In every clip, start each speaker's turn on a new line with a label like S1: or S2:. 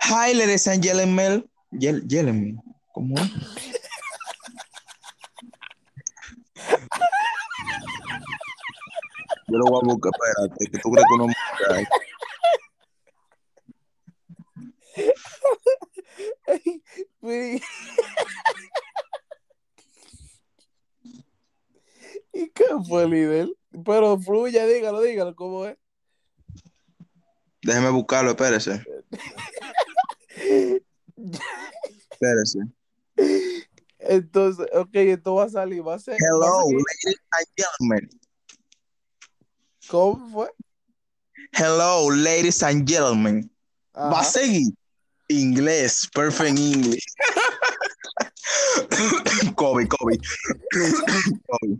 S1: Hi, ladies and gentlemen. Yel- gentlemen. ¿Cómo es? Yo lo voy a buscar, espérate, que tú crees que uno me
S2: Fui- ¿Y qué fue, líder? Pero fluya, dígalo, dígalo, ¿cómo es?
S1: Déjeme buscarlo, espérese. Espérese.
S2: Entonces, ok, esto va a salir, va a ser.
S1: Hello, ladies and gentlemen.
S2: ¿Cómo fue?
S1: Hello, ladies and gentlemen. Va a
S2: Ajá.
S1: seguir. Inglés, perfect English. Kobe, Kobe. Kobe.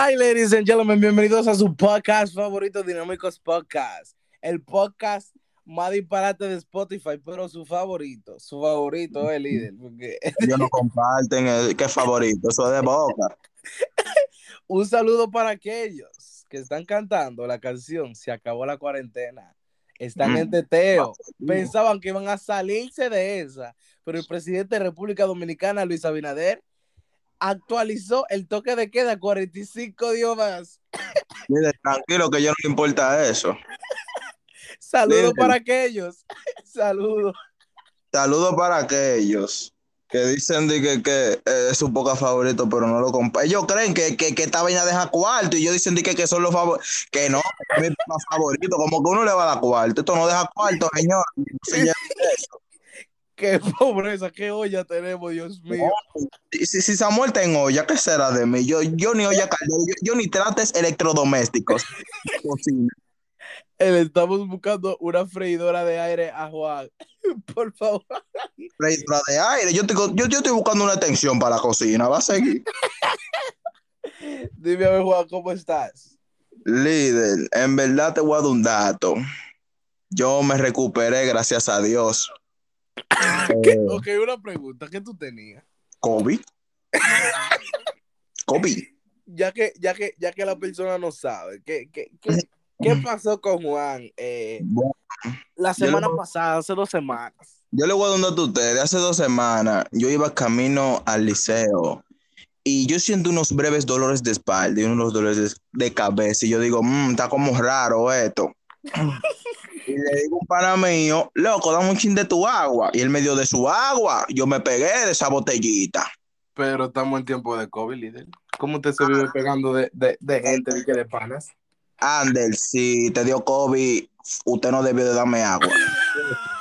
S2: Hi, ladies and gentlemen, bienvenidos a su podcast favorito, Dinámicos Podcast. El podcast más disparate de Spotify, pero su favorito, su favorito es el líder. Porque...
S1: Ellos no comparten el que favorito, eso es de boca.
S2: Un saludo para aquellos que están cantando la canción Se acabó la cuarentena. Están
S1: Mm.
S2: en teteo. Pensaban que iban a salirse de esa, pero el presidente de República Dominicana, Luis Abinader, actualizó el toque de queda a 45 días más.
S1: Mire, tranquilo que yo no le importa eso.
S2: Saludos para aquellos. Saludos.
S1: Saludos para aquellos que dicen de que, que eh, es su poca favorito, pero no lo comparten. Ellos creen que, que, que esta vaina deja cuarto y ellos dicen de que, que son los favoritos. Que no, es mi favorito. Como que uno le va a dar cuarto. Esto no deja cuarto, señor. Eso.
S2: Qué pobreza, qué olla tenemos, Dios mío.
S1: Si, Samuel está en olla, ¿qué será de mí? Yo, yo ni olla caldera, yo, yo ni trates electrodomésticos. Cocina.
S2: Eh, Le estamos buscando una freidora de aire a Juan. Por favor.
S1: Freidora de aire. Yo, estoy, yo, yo estoy buscando una extensión para la cocina. Va a seguir.
S2: Dime a ver, Juan, ¿cómo estás?
S1: Líder, en verdad te voy a dar un dato. Yo me recuperé, gracias a Dios. Eh,
S2: Ok, una pregunta. ¿Qué tú tenías?
S1: COVID. COVID.
S2: Ya que, ya que, ya que la persona no sabe, ¿qué, qué, qué, qué pasó con Juan eh,
S1: Bueno,
S2: la
S1: le
S2: semana
S1: voy-
S2: pasada, hace dos semanas?
S1: yo le voy a dar un dato a ustedes. Hace dos semanas yo iba camino al liceo y yo siento unos breves dolores de espalda y unos dolores de, cabeza. Y yo digo, "Mm, está como raro esto. Y le digo a un pana mío, loco, dame un chin de tu agua. Y él me dio de su agua. Yo me pegué de esa botellita.
S2: Pero estamos en tiempo de COVID, líder. ¿Cómo usted se vive pegando de, de, de gente de que de panas?
S1: Ander, si te dio COVID, usted no debió de darme agua.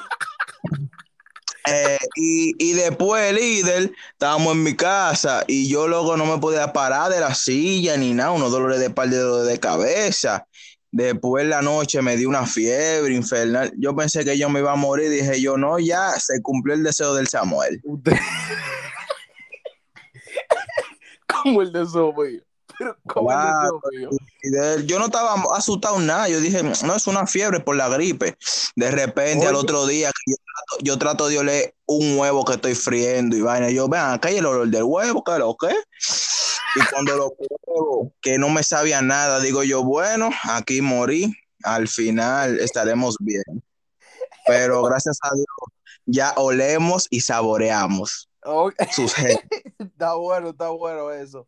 S1: Eh, y, y después, líder, estábamos en mi casa y yo luego no me podía parar de la silla ni nada, unos dolores de espalda de cabeza. Después la noche me dio una fiebre infernal. Yo pensé que yo me iba a morir. Dije yo, no, ya se cumplió el deseo del Samuel.
S2: Usted. como el de eso mío. Pero
S1: Claro.
S2: el de eso mío.
S1: Y de- yo no estaba asustado nada, yo dije, no, es una fiebre por la gripe. De repente al otro día yo trato, yo trato de oler un huevo que estoy friendo y vaina, yo, vean, acá hay el olor del huevo, ¿qué lo que? Y cuando lo pruebo, que no me sabía nada, digo yo, bueno, aquí morí, al final estaremos bien. Pero gracias a Dios, ya olemos y saboreamos
S2: Ok,
S1: sus genes.
S2: Está bueno, está bueno eso.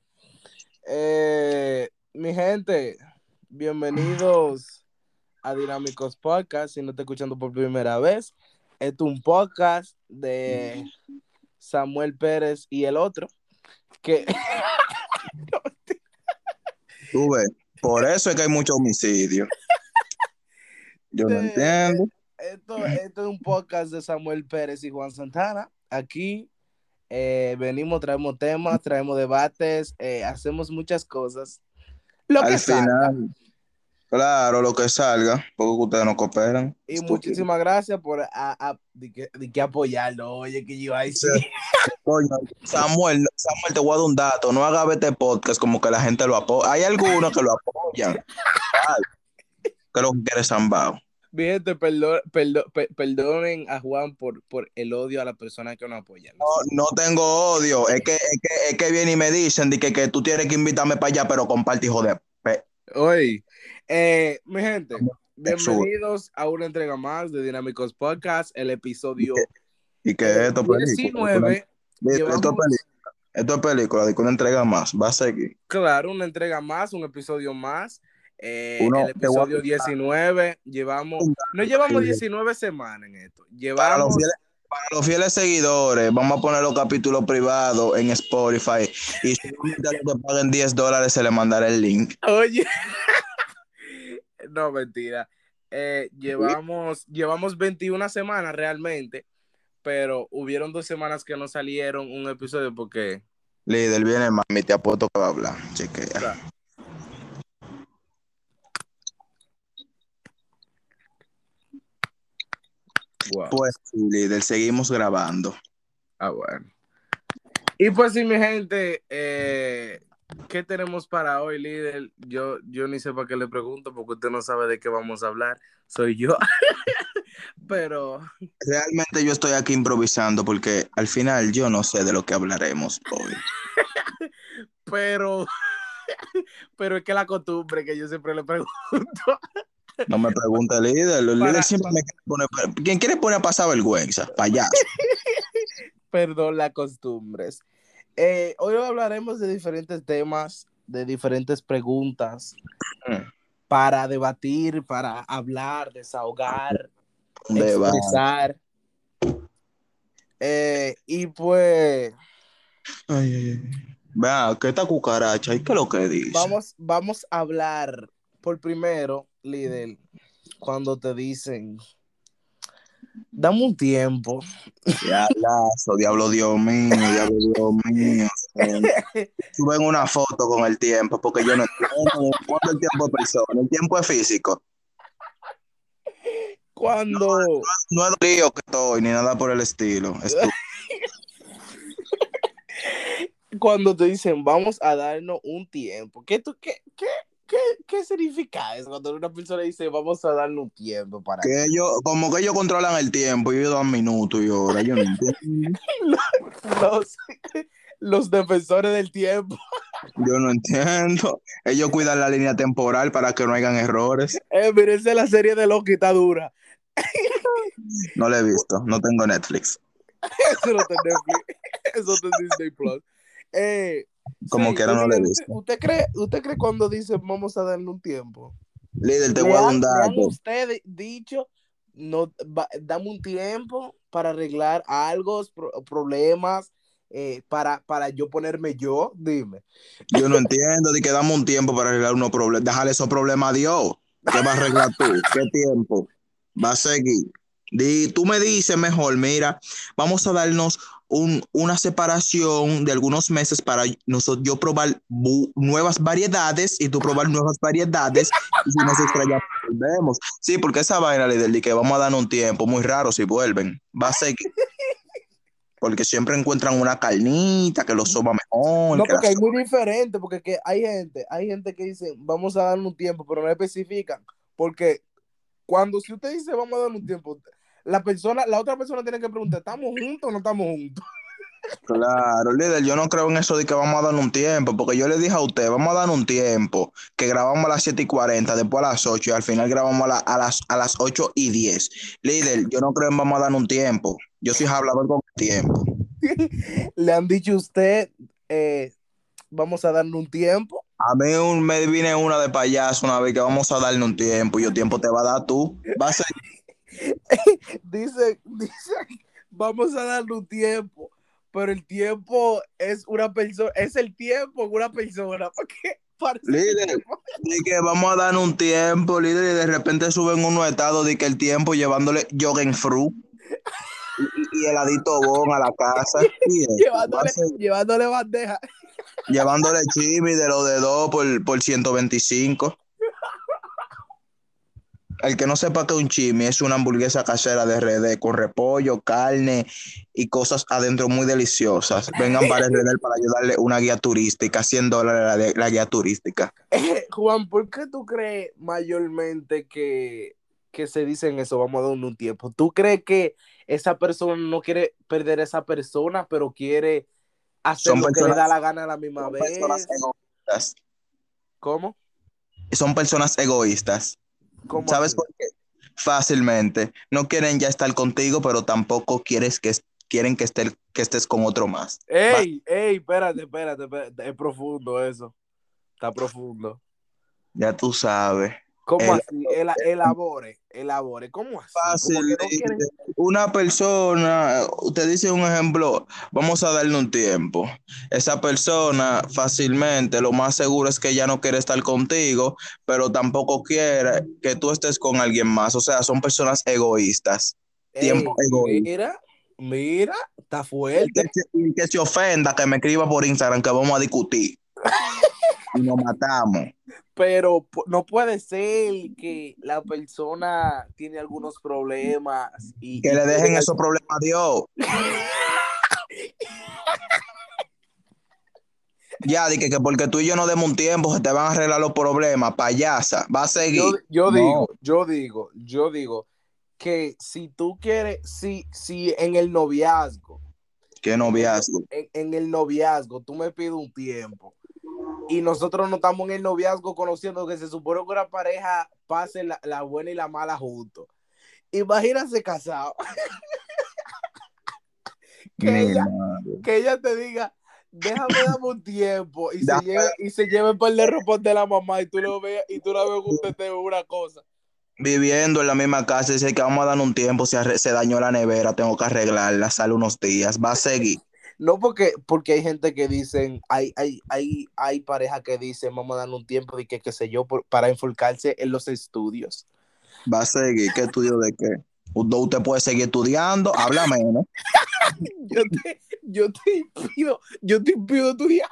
S2: Eh, mi gente, bienvenidos a Dinámicos Podcast. Si no está escuchando por primera vez, es un podcast de Samuel Pérez y el otro. Que
S1: Tú ves, por eso es que hay mucho homicidio. Yo no
S2: Eh,
S1: entiendo.
S2: esto, esto es un podcast de Samuel Pérez y Juan Santana. Aquí eh, venimos, traemos temas, traemos debates, eh, hacemos muchas cosas. Lo que
S1: Al
S2: salga.
S1: Claro, lo que salga, porque ustedes no cooperan.
S2: Y
S1: Estúpido.
S2: muchísimas gracias por a, a- de que, de que apoyarlo. Oye, que yo ahí sí.
S1: Coño, Samuel, Samuel, te voy a dar un dato. No haga este podcast como que la gente lo apoya. Hay algunos que lo apoyan. Ay, que lo que quiere Zambao.
S2: Mi gente, perdo- perdo- pe- perdonen a Juan por, por el odio a la persona que nos apoya.
S1: No, no tengo odio. Es que, es que, es que vienen y me dicen de que, que tú tienes que invitarme para allá, pero comparte, hijo de.
S2: Oye, eh, mi gente, bienvenidos a una entrega más de Dinámicos Podcast, el episodio
S1: Y que
S2: eh,
S1: esto, película.
S2: 19.
S1: Esto, película. Esto es película, de una entrega más. Va a seguir.
S2: Claro, una entrega más, un episodio más. Eh,
S1: Uno,
S2: el episodio 19, llevamos, no llevamos 19 semanas en esto,
S1: Para los,
S2: llevamos,
S1: fieles, para los fieles seguidores, vamos a poner los capítulos privados en Spotify. Y los que paguen 10 dólares se le mandará el link.
S2: oye, no mentira, Eh, llevamos, llevamos 21 semanas realmente, pero hubieron dos semanas que no salieron un episodio porque,
S1: Líder, viene mami, te apuesto que va a hablar. Chequea.
S2: wow.
S1: Pues sí, líder, seguimos grabando.
S2: Ah, bueno. Y pues sí, mi gente, eh, ¿qué tenemos para hoy, líder? Yo, yo ni sé para qué le pregunto, porque usted no sabe de qué vamos a hablar. Soy yo. Pero,
S1: Realmente yo estoy aquí improvisando porque al final yo no sé de lo que hablaremos hoy.
S2: pero, pero es que la costumbre que yo siempre le pregunto.
S1: No me pregunte líder. Los
S2: Para-
S1: líderes siempre me quieren poner. ¿Quién quiere poner a pasar vergüenza? Payaso.
S2: Perdón, las costumbres. Eh, hoy hablaremos de diferentes temas, de diferentes preguntas
S1: Mm.
S2: para debatir, para hablar, desahogar,
S1: Un debate.
S2: expresar. Eh, y pues
S1: Ay, ay, ay. Vea, ¿qué esta cucaracha? ¿Y qué es lo que dice?
S2: vamos, vamos a hablar por primero, líder, cuando te dicen, dame un tiempo.
S1: Diablazo, diablo Dios mío, diablo Dios mío. Suben una foto con el tiempo, porque yo no entiendo cuánto el tiempo es persona. El tiempo es físico.
S2: Cuando,
S1: No es lío que estoy, ni nada por el estilo.
S2: Cuando te dicen, vamos a darnos un tiempo. ¿Qué, tú, qué, qué, qué, qué significa eso? Cuando una persona dice, vamos a darnos un tiempo para...
S1: que ellos, como que ellos controlan el tiempo, y ellos dan minutos y horas. Yo no entiendo.
S2: Los, los defensores del tiempo.
S1: Yo no entiendo. Ellos cuidan la línea temporal para que no hayan errores.
S2: Eh, es la serie de Loki, está dura.
S1: No la he visto, no tengo Netflix.
S2: Eso no está en Netflix. Eso está en Disney Plus. Eh,
S1: Como quiera, no lo he
S2: usted-
S1: visto.
S2: ¿Usted cree, ¿Usted cree cuando dice vamos a darle un tiempo?
S1: Líder, te
S2: ¿Le
S1: voy a dar un
S2: le
S1: dato.
S2: usted dicho, no, va- dame un tiempo para arreglar algo, pro- problemas, eh, para, para yo ponerme yo? Dime.
S1: Yo no entiendo de que damos un tiempo para arreglar unos problemas. Déjale esos problemas a Dios. ¿Qué vas a arreglar tú? ¿Qué tiempo? Va a seguir. Di, tú me dices mejor, mira, vamos a darnos un- una separación de algunos meses para nosotros, yo probar bu- nuevas variedades y tú probar nuevas variedades y si nos extrañamos volvemos. Sí, porque esa vaina de que vamos a dar un tiempo muy raro si vuelven. Va a seguir. Porque siempre encuentran una carnita que lo soba mejor.
S2: No,
S1: que
S2: porque es muy diferente, porque que hay gente, hay gente que dice, vamos a darle un tiempo, pero no especifican, porque cuando si usted dice, vamos a darle un tiempo, la persona, la otra persona tiene que preguntar, ¿estamos juntos o no estamos juntos?
S1: Claro, líder, yo no creo en eso de que vamos a dar un tiempo, porque yo le dije a usted, vamos a dar un tiempo, que grabamos a las 7 y 40, después a las 8 y al final grabamos a, la- a las, a las 8 y 10. Líder, yo no creo en vamos a dar un tiempo. Yo soy hablador con el tiempo.
S2: Le han dicho a usted, eh, vamos a darle un tiempo.
S1: A mí un, me viene una de payaso una vez que vamos a darle un tiempo y yo tiempo te va a dar tú. Va a ser
S2: Dice, dice, vamos a darle un tiempo, pero el tiempo es una persona, es el tiempo en una persona,
S1: Líder.
S2: tiempo.
S1: de que vamos a dar un tiempo, líder, y de repente suben unos estados de que el tiempo llevándole jogging fruit y, y- heladito bon a la casa.
S2: Llevándole bandeja.
S1: llevándole chimi de los de dos por, por 125. El que no sepa que un chimi es una hamburguesa casera de RD con repollo, carne y cosas adentro muy deliciosas. Vengan para RD para ayudarle una guía turística, 100 dólares la, la guía turística.
S2: Juan, ¿por qué tú crees mayormente que que se dicen eso, vamos a dar un tiempo. ¿Tú crees que esa persona no quiere perder a esa persona, pero quiere hacer
S1: Son
S2: lo que le da la gana a la misma
S1: Son
S2: vez?
S1: personas egoístas.
S2: ¿Cómo?
S1: Son personas egoístas.
S2: ¿Cómo
S1: ¿Sabes
S2: así?
S1: por qué? Fácilmente. No quieren ya estar contigo, pero tampoco quieres que, quieren que, esté- que estés con otro más.
S2: Ey, ey, espérate, espérate, espérate, es profundo eso. Está profundo.
S1: Ya tú sabes.
S2: ¿Cómo
S1: El-
S2: así? Ela- elabore, elabore. ¿Cómo así?
S1: Fácil.
S2: No quieren-
S1: Una persona, usted dice un ejemplo, vamos a darle un tiempo. Esa persona fácilmente, lo más seguro es que ya no quiere estar contigo, pero tampoco quiere que tú estés con alguien más. O sea, son personas egoístas. tiempo egoísta.
S2: Mira, mira, está
S1: El
S2: fuerte.
S1: que, se, el que se ofenda, que me escriba por Instagram, que vamos a discutir. y nos matamos.
S2: Pero no puede ser que la persona tiene algunos problemas y
S1: Que le dejen esos problemas a Dios. Ya, di que, que porque tú y yo no demos un tiempo, se te van a arreglar los problemas, payasa, va a seguir.
S2: Yo, yo
S1: No.
S2: digo, yo digo, yo digo que si tú quieres, si, si en el noviazgo,
S1: Qué noviazgo.
S2: en, en el noviazgo, tú me pides un tiempo y nosotros no estamos en el noviazgo conociendo que se supone que una pareja pase la, la buena y la mala juntos. Imagínate casado. que, ella, que ella te diga, déjame darme un tiempo y se lleve, y se lleve el par de ropa de la mamá y tú lo veas y tú la ves que usted te una cosa.
S1: Viviendo en la misma casa, dice que vamos a dar un tiempo, se, se dañó la nevera, tengo que arreglarla, sale unos días, va a seguir.
S2: No porque, porque hay gente que dicen, hay, hay, hay, hay parejas que dicen, vamos a darle un tiempo de que, qué sé yo, por- para enfocarse en los estudios.
S1: Va a seguir. ¿Qué estudio de qué? Usted puede seguir estudiando, habla menos.
S2: Yo te, yo te impido, yo te impido estudiar.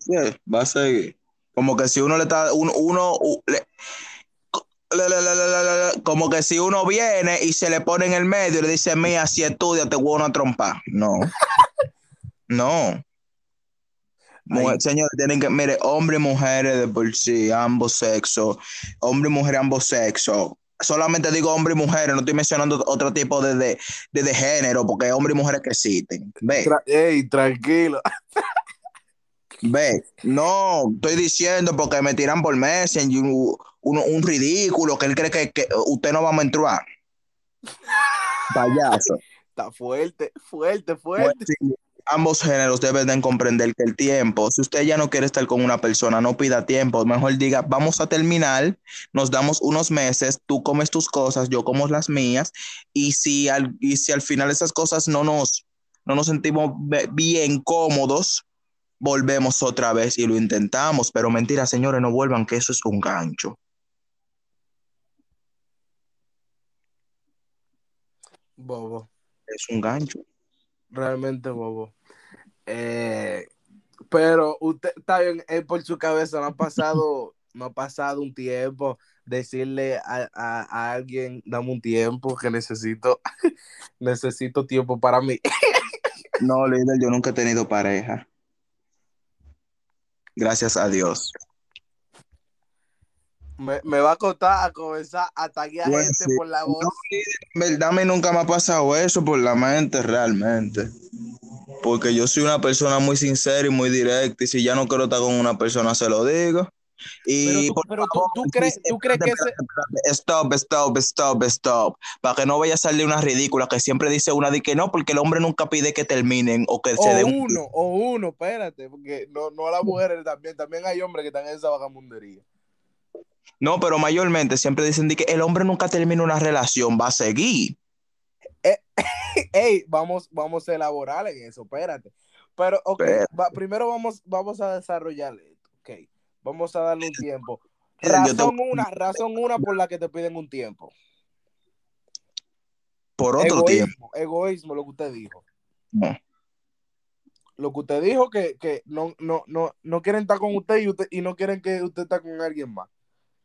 S1: Sí, va a seguir. Como que si uno le está, uno, uno le- como que si uno viene y se le pone en el medio y le dice, mía, si estudia, te voy a una trompa. No. No. Mujer- señores, tienen que, mire, hombres y mujeres de por sí, ambos sexos, hombre y mujer, ambos sexos. Solamente digo hombre y mujeres, no estoy mencionando otro tipo de, de, de, de género, porque hay hombres y mujeres que existen. Ve.
S2: Tra- ey, tranquilo.
S1: Ve, no, estoy diciendo porque me tiran por Messenger un, un, un ridículo que él cree que, que usted no va a entrar. Payaso.
S2: Está fuerte, fuerte,
S1: Pues,
S2: fuerte.
S1: sí, ambos géneros deben de comprender que el tiempo, si usted ya no quiere estar con una persona, no pida tiempo, mejor diga, vamos a terminar, nos damos unos meses, tú comes tus cosas, yo como las mías, y si al, y si al final esas cosas no nos, no nos sentimos bien cómodos, volvemos otra vez y lo intentamos, pero mentira, señores, no vuelvan, que eso es un gancho,
S2: Bobo,
S1: es un gancho.
S2: realmente bobo. Eh, pero usted está bien, eh, por su cabeza no ha pasado, no ha pasado un tiempo decirle a, a- a alguien, dame un tiempo que necesito, necesito tiempo para mí.
S1: No, líder, yo nunca he tenido pareja. Gracias a Dios.
S2: Me, me va a costar a comenzar a taguear
S1: Pues
S2: gente
S1: sí.
S2: por la voz.
S1: No, en verdad, a mí nunca me ha pasado eso por la mente realmente. Porque yo soy una persona muy sincera y muy directa. Y si ya no quiero estar con una persona, se lo digo. Y
S2: Pero tú- pero tú-
S1: favor,
S2: tú crees- tú crees que
S1: espérate, espérate, Stop, stop, stop, stop. Para que no vaya a salir una ridícula que siempre dice una de que no, porque el hombre nunca pide que terminen o que se
S2: O
S1: den un
S2: uno, o uno, espérate, porque no, no a las mujeres también, también hay hombres que están en esa vagamundería.
S1: No, pero mayormente siempre dicen de que el hombre nunca termina una relación, va a seguir.
S2: Ey, vamos, vamos a elaborar en eso, espérate. Pero, ok,
S1: Pero-
S2: va- primero vamos, vamos a desarrollar esto, ok. Vamos a darle un tiempo.
S1: Te-
S2: Razón una, razón una por la que te piden un tiempo.
S1: Por otro tiempo.
S2: Egoísmo, lo que usted dijo.
S1: No.
S2: Lo que usted dijo que, que no, no, no, no quieren estar con usted y, usted y no quieren que usted esté con alguien más.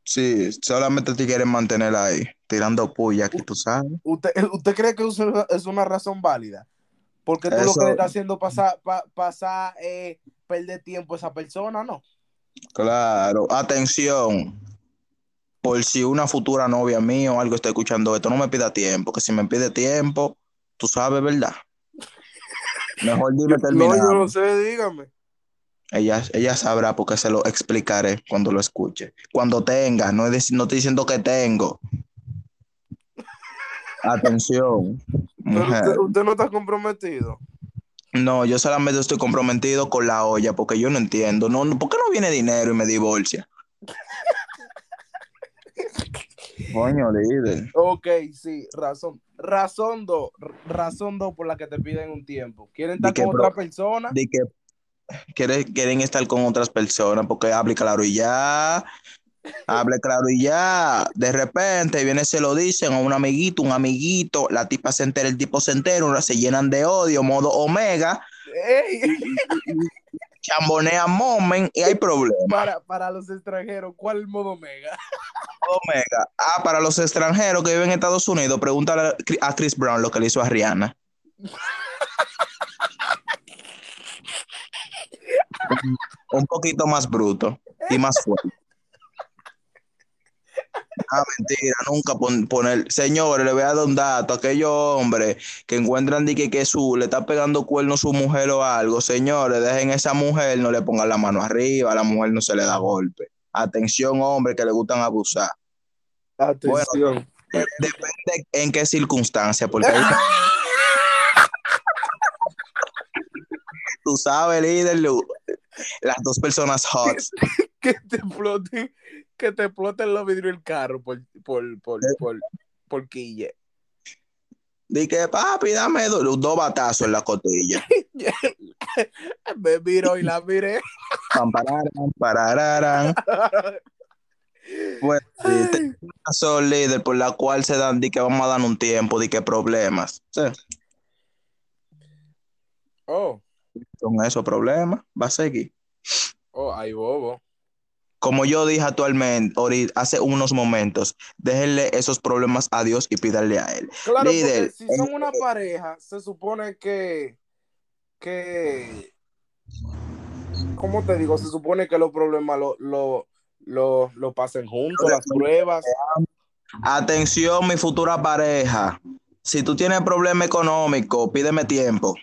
S1: Sí, solamente te quieren mantener ahí, tirando puya, que tú sabes.
S2: ¿Usted, ¿Usted cree que eso es una razón válida? Porque tú lo que le estás haciendo pasar, pa- pasar eh, perder tiempo a esa persona, ¿no?
S1: Claro, atención. por si una futura novia mía o algo está escuchando esto, no me pida tiempo, que si me pide tiempo, tú sabes, ¿verdad? Mejor dime
S2: No,
S1: terminar.
S2: yo no sé, dígame.
S1: Ella, ella sabrá porque se lo explicaré cuando lo escuche. Cuando tenga, no, es no estoy diciendo que tengo. Atención,
S2: Pero
S1: mujer.
S2: usted, usted no está comprometido.
S1: No, yo solamente estoy comprometido con la olla porque yo no entiendo. No, no, ¿Por qué no viene dinero y me divorcia? Coño, líder.
S2: Ok, sí, razón. Razón dos. Razón dos por la que te piden un tiempo. ¿Quieren estar
S1: que
S2: con
S1: pro-
S2: otra persona?
S1: De que quiere- quieren estar con otras personas porque claro y ya. Hable claro y ya. De repente viene, se lo dicen a un amiguito, un amiguito. La tipa se entera, el tipo se entera, una se llenan de odio, modo omega.
S2: Ey,
S1: Chambonea momen y hay problemas.
S2: para, para los extranjeros, ¿cuál modo mega?
S1: Omega. Ah, para los extranjeros que viven en Estados Unidos, pregúntale a Chris- Brown lo que le hizo a Rihanna. un poquito más bruto y más fuerte. Ah, mentira, nunca pon- poner. Señores, le voy a dar un dato a aquellos hombres que encuentran de que, que su le está pegando cuerno a su mujer o algo. Señores, dejen esa mujer, no le pongan la mano arriba, a la mujer no se le da golpe. Atención, hombres que le gustan abusar.
S2: Atención.
S1: Depende en qué circunstancia, porque hay- tú sabes, líder, las dos personas hot.
S2: que te exploten, que te exploten los vidrios del carro por, por, por, por, por quille.
S1: Di que, papi, dame do- dos batazos en la costilla.
S2: Me miro y la miré.
S1: Parararan. Pues, sí, razón, líder, por la cual se dan, di que vamos a dar un tiempo, di que problemas. Sí,
S2: Oh,
S1: son esos problemas, va a seguir.
S2: oh, ay, bobo.
S1: Como yo dije actualmente, hace unos momentos, déjenle esos problemas a Dios y pídanle a Él.
S2: Claro,
S1: Líder,
S2: si son una pareja, se supone que, que, ¿cómo te digo? Se supone que los problemas lo, lo, lo, lo pasen juntos, las pruebas.
S1: Atención, mi futura pareja. Si tú tienes problema económico, pídeme tiempo.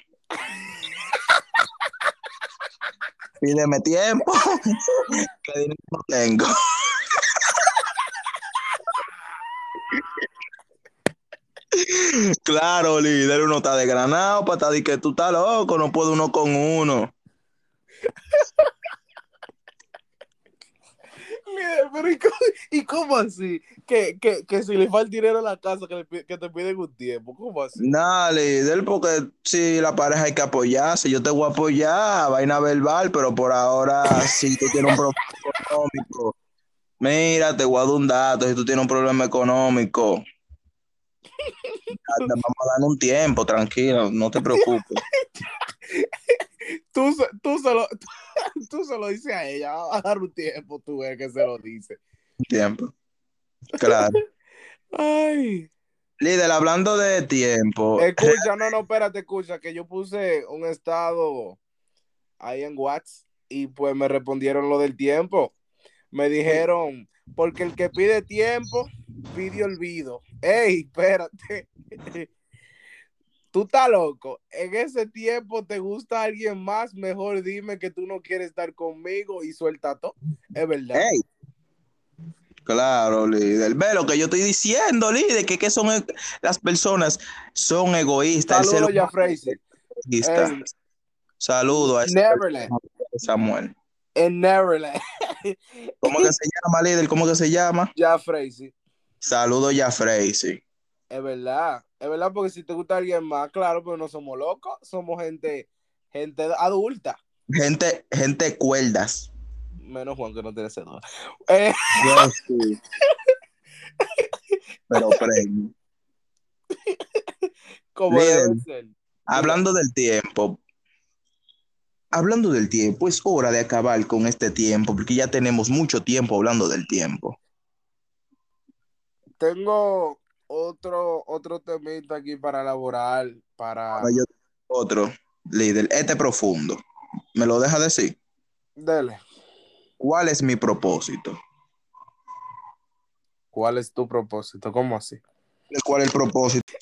S1: Pídeme tiempo. que dinero no tengo. claro, líder, uno está desgranado, para estar que tú estás loco, no puede uno con uno.
S2: Pero ¿y cómo, y cómo así? Que, que, que si le falta dinero a la casa, que, le pi- que te piden un tiempo. ¿Cómo así?
S1: Nada, líder, porque si la pareja hay que apoyarse, yo te voy a apoyar, vaina verbal, pero por ahora, si tú tienes un problema económico, mira, te voy a dar un dato, si tú tienes un problema económico, te vamos a dar un tiempo, tranquilo, no te preocupes.
S2: Tú, se- tú, se lo, tú se lo dices a ella, va a dar un tiempo, tú ves que se lo dice.
S1: Un tiempo. Claro.
S2: Ay.
S1: Líder, hablando de tiempo,
S2: Escucha, no, no, espérate, escucha, que yo puse un estado ahí en WhatsApp y pues me respondieron lo del tiempo. Me dijeron, porque el que pide tiempo, pide olvido. Ey, espérate. Tú estás loco. En ese tiempo te gusta alguien más, mejor dime que tú no quieres estar conmigo y suelta todo. Es verdad.
S1: Claro, líder. Ve lo que yo estoy diciendo, líder, que, que son e- las personas son egoístas. El
S2: Saludos, ya Fraser.
S1: egoísta.
S2: Ey,
S1: Saludo a ese
S2: Neverland.
S1: Samuel.
S2: En Neverland.
S1: ¿Cómo que se llama, líder? ¿Cómo que se llama?
S2: Ya Fraser.
S1: Saludo ya, Freisy.
S2: Es verdad, es verdad, porque si te gusta alguien más, claro, pero no somos locos, somos gente, gente adulta,
S1: Gente, gente cuerdas.
S2: menos Juan que no tiene cédula. Eh,
S1: sí. Pero premio.
S2: como
S1: Líder.
S2: debe ser.
S1: Hablando del tiempo. Hablando del tiempo, es hora de acabar con este tiempo, porque ya tenemos mucho tiempo hablando del tiempo.
S2: Tengo otro, otro temita aquí para elaborar, para...
S1: Ahora yo tengo otro líder, este profundo. ¿Me lo deja decir?
S2: Dele.
S1: ¿Cuál es mi propósito?
S2: ¿Cuál es tu propósito? ¿Cómo así?
S1: ¿Cuál es el propósito?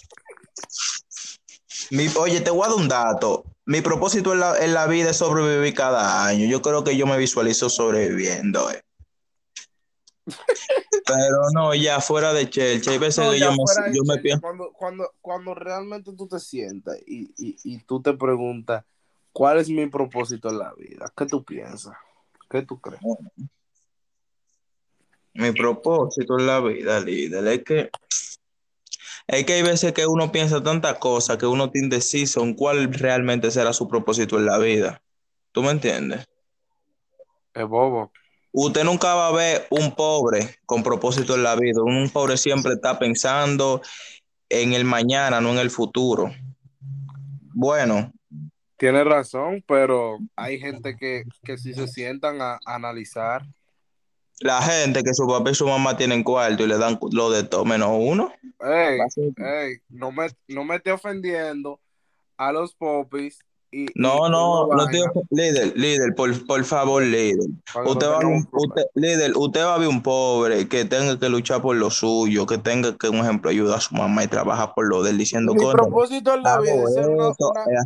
S1: Mi, oye, te voy a dar un dato. Mi propósito en la, en la vida es sobrevivir cada año. Yo creo que yo me visualizo sobreviviendo. eh. Pero no, ya fuera de Chelsea. Hay veces
S2: No,
S1: yo me, yo me pienso.
S2: cuando, cuando, cuando realmente tú te sientas y, y, y tú te preguntas, ¿cuál es mi propósito en la vida? ¿Qué tú piensas? ¿Qué tú crees?
S1: Mi propósito en la vida, líder, es que es que hay veces que uno piensa tantas cosas que uno está indeciso en cuál realmente será su propósito en la vida. ¿Tú me entiendes?
S2: Es bobo.
S1: Usted nunca va a ver un pobre con propósito en la vida. Un pobre siempre está pensando en el mañana, no en el futuro. Bueno,
S2: Tienes razón, pero hay gente que, que si se sientan a, a analizar,
S1: la gente que su papá y su mamá tienen cuarto y le dan lo de todo menos uno.
S2: hey, hey, no me, no me esté ofendiendo a los popis y,
S1: No,
S2: y
S1: no, no te líder, líder, por, por favor, líder.
S2: para
S1: Usted va, a ver
S2: tengamos
S1: un, usted, líder, usted va a ver un pobre que tenga que luchar por lo suyo, que tenga que, un ejemplo, ayudar a su mamá y trabajar por lo de él diciendo
S2: Mi propósito en la vida
S1: Hago
S2: es ser una,
S1: eh,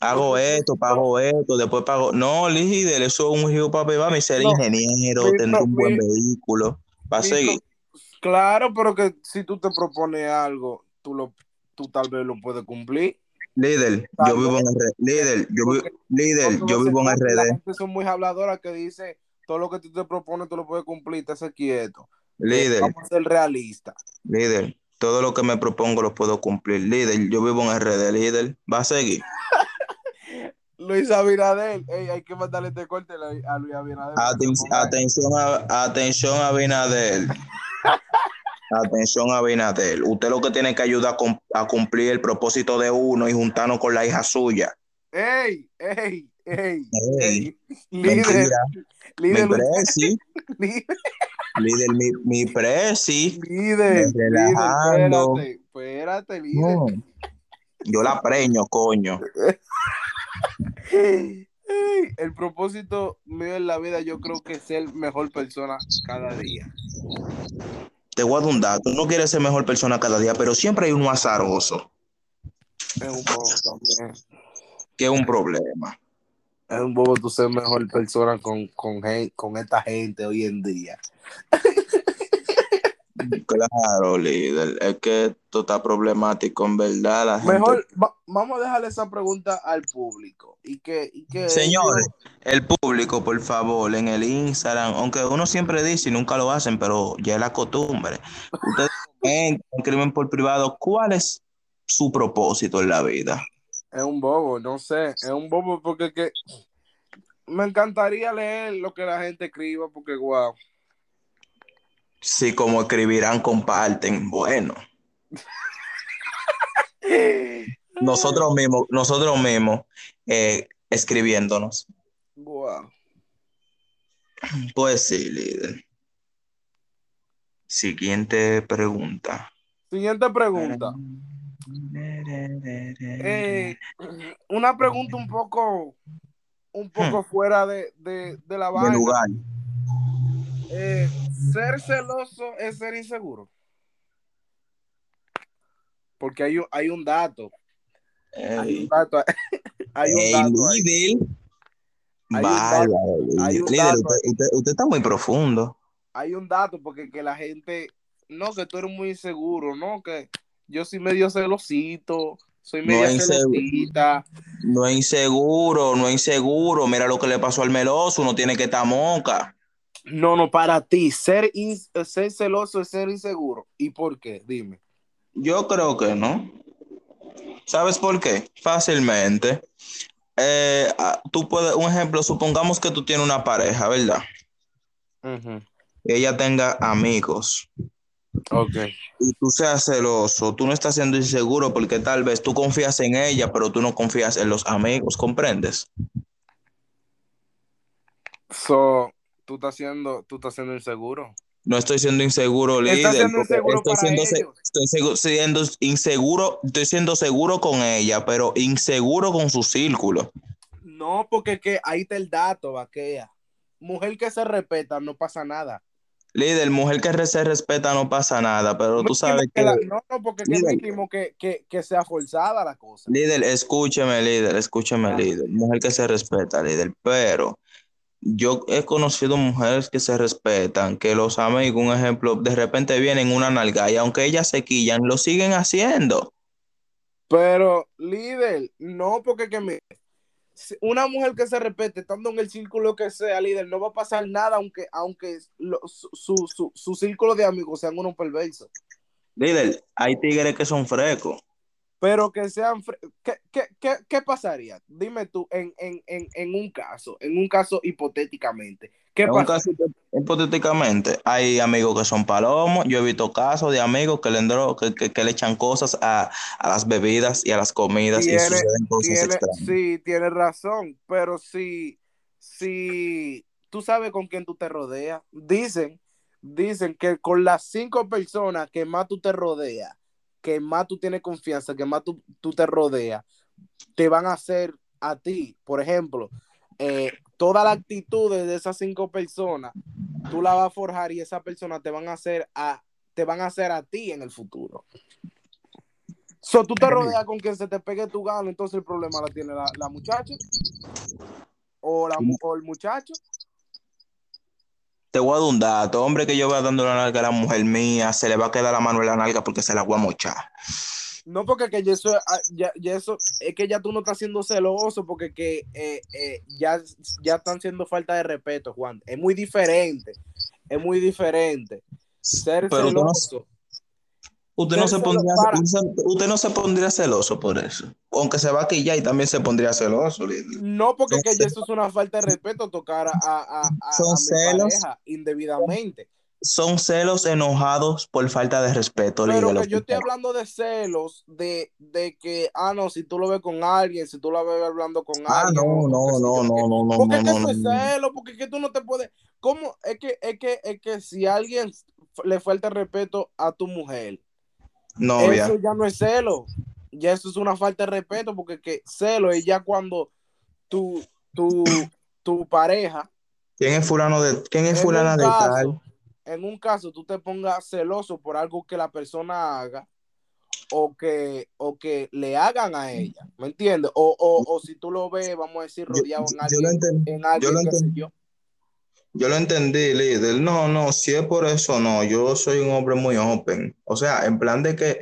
S1: hago esto, pago esto, después pago. No, líder, eso es un hijo papi, va a ser
S2: No,
S1: ingeniero,
S2: mi
S1: tener un buen
S2: mi-
S1: vehículo. Va a seguir.
S2: Claro, pero que si tú te propones algo, tú lo, tú tal vez lo puedes cumplir.
S1: Líder, yo vivo en RD. Líder, yo, vi- líder, yo vivo en
S2: La
S1: RD.
S2: gente son muy habladoras que dice todo lo que tú te propones, tú lo puedes cumplir, te hace quieto. Eh,
S1: Líder,
S2: vamos a ser realistas.
S1: líder, todo lo que me propongo lo puedo cumplir. Líder, yo vivo en RD, líder. Va a seguir.
S2: Luis Abinader, ey, hay que mandarle este corte a Luis Abinader.
S1: Aten- atención a, atención a Binader. Atención a Binader. Usted lo que tiene que ayudar a, cum- a cumplir el propósito de uno y juntarnos con la hija suya.
S2: ¡Ey! ¡Ey! ¡Ey!
S1: Ey.
S2: Líder,
S1: Mentira. Mi
S2: líder,
S1: presi,
S2: líder,
S1: líder, mi, mi presi.
S2: líder,
S1: relajando.
S2: líder, espérate, espérate, líder.
S1: No, yo la preño, coño.
S2: El propósito mío en la vida yo creo que es ser mejor persona cada día.
S1: Te voy a dar un dato. No quieres ser mejor persona cada día, pero siempre hay uno azaroso,
S2: Es un bobo también.
S1: que es un problema.
S2: Es un bobo tú ser mejor persona con, con, con esta gente hoy en día.
S1: Claro, líder. Es que esto está problemático, en verdad. La gente
S2: Mejor, va- vamos a dejarle esa pregunta al público. Y que, y que
S1: Señores,
S2: ellos-
S1: el público, por favor, en el Instagram, aunque uno siempre dice y nunca lo hacen, pero ya es la costumbre. Ustedes escriben por privado cuál es su propósito en la vida.
S2: es un bobo, no sé. Es un bobo porque que me encantaría leer lo que la gente escriba porque, wow.
S1: Si como escribirán, comparten. Bueno, nosotros mismos, nosotros mismos eh, escribiéndonos.
S2: Wow.
S1: Pues sí, líder. Siguiente pregunta.
S2: Siguiente pregunta. Eh, una pregunta un poco, un poco fuera de, de, de la
S1: De
S2: vaina.
S1: lugar.
S2: Eh, ser celoso es ser inseguro. Porque hay un, hay un dato. Hay un dato. Hay un dato ahí. Hay un dato- hay
S1: líder.
S2: un
S1: Líder,
S2: dato
S1: usted, usted- usted está muy profundo.
S2: Hay un dato porque que la gente, no, que tú eres muy inseguro, no, que yo soy medio celosito, soy
S1: No es inseguro.
S2: celosita.
S1: No es inseguro, no es inseguro. Mira lo que le pasó al meloso, uno tiene que estar moca.
S2: No, no, para ti, ser, in- ser celoso es ser inseguro. ¿Y por qué? Dime.
S1: Yo creo que no. ¿Sabes por qué? Fácilmente. Eh, tú puedes, un ejemplo, supongamos que tú tienes una pareja, ¿verdad? Ella tenga amigos
S2: Ok.
S1: y tú seas celoso, tú no estás siendo inseguro porque tal vez tú confías en ella, pero tú no confías en los amigos, ¿comprendes?
S2: So, tú estás siendo, tú estás siendo inseguro.
S1: No estoy siendo inseguro, líder.
S2: Estás siendo
S1: porque
S2: inseguro
S1: estoy
S2: para
S1: siendo,
S2: ellos.
S1: estoy siendo inseguro, estoy siendo seguro con ella, pero inseguro con su círculo.
S2: No, porque que ahí está el dato, vaquea. Mujer que se respeta, no pasa nada.
S1: Líder, mujer que se respeta no pasa nada, pero tú sabes que...
S2: la- no, no, porque que
S1: Líder.
S2: mínimo que, que, que sea forzada la cosa.
S1: Líder, escúcheme, líder, escúcheme,
S2: Ah.
S1: líder. Mujer que se respeta, líder. Pero yo he conocido mujeres que se respetan, que los amigos, un ejemplo, de repente vienen una nalga y aunque ellas se quillan, lo siguen haciendo.
S2: Pero, líder, no, porque que me, una mujer que se respete, estando en el círculo que sea, líder, no va a pasar nada, aunque, aunque lo- su, su, su, su círculo de amigos sean unos perversos.
S1: Líder, hay tigres que son frescos.
S2: Pero que sean. ¿Qué, qué, qué, qué pasaría? Dime tú, en, en, en, en un caso, en un caso hipotéticamente. ¿Qué
S1: En un
S2: pasa?
S1: caso, hipotéticamente, hay amigos que son palomos. Yo he visto casos de amigos que le, que, que- que le echan cosas a, a las bebidas y a las comidas y
S2: Tiene-
S1: suceden cosas
S2: Tiene,
S1: extrañas.
S2: sí, tienes razón, pero si, si tú sabes con quién tú te rodeas, dicen, dicen que con las cinco personas que más tú te rodeas, que más tú tienes confianza, que más tú, tú te rodeas, te van a hacer a ti, por ejemplo, eh, toda la actitud de esas cinco personas, tú la vas a forjar y esas personas te van a hacer a, te van a hacer a ti en el futuro. So, tú te rodeas con quien se te pegue tu gano, entonces el problema la tiene la, la muchacha o, la, o el muchacho.
S1: Te voy a dar un dato, hombre, que yo vea dando la nalga a la mujer mía, se le va a quedar la mano en la nalga porque se la voy a mochar.
S2: No porque que ya eso, ah, ya, ya eso es que ya tú no estás siendo celoso porque que eh, eh, ya, ya están siendo falta de respeto, Juan. Es muy diferente, es muy diferente. Ser
S1: Pero no,
S2: celoso.
S1: Usted no se pondría, usted no se pondría celoso por eso. Aunque se va a quillar y también se pondría celoso.
S2: No porque que ya eso es una falta de respeto tocar a, a, a, a
S1: Son
S2: mi
S1: celos.
S2: pareja indebidamente.
S1: Son celos enojados por falta de respeto,
S2: Pero que yo estoy hablando de celos, de, de que, ah, no, si tú lo ves con alguien, si tú la ves hablando con
S1: Ah,
S2: alguien.
S1: no,
S2: o
S1: no, no, no,
S2: qué.
S1: no, no,
S2: Porque
S1: no,
S2: es que
S1: no,
S2: eso es
S1: no.
S2: celo, porque es que tú no te puedes. ¿Cómo? Es que, es que, es que si alguien le falta respeto a tu mujer,
S1: Novia.
S2: eso ya no es celo. Ya eso es una falta de respeto, porque que celo es ya cuando tu, tu, tu pareja
S1: ¿Quién es fulano de, quién es
S2: en
S1: fulana de tal?
S2: en un caso tú te pongas celoso por algo que la persona haga o que, o que le hagan a ella, ¿me entiendes? O, o, o si tú lo ves, vamos a decir,
S1: Yo,
S2: rodeado en
S1: yo lo
S2: alguien, en
S1: yo
S2: alguien,
S1: lo
S2: sé
S1: entendí,
S2: yo.
S1: Yo lo entendí, líder. No, no, si es por eso, no. Yo soy un hombre muy open. O sea, en plan de que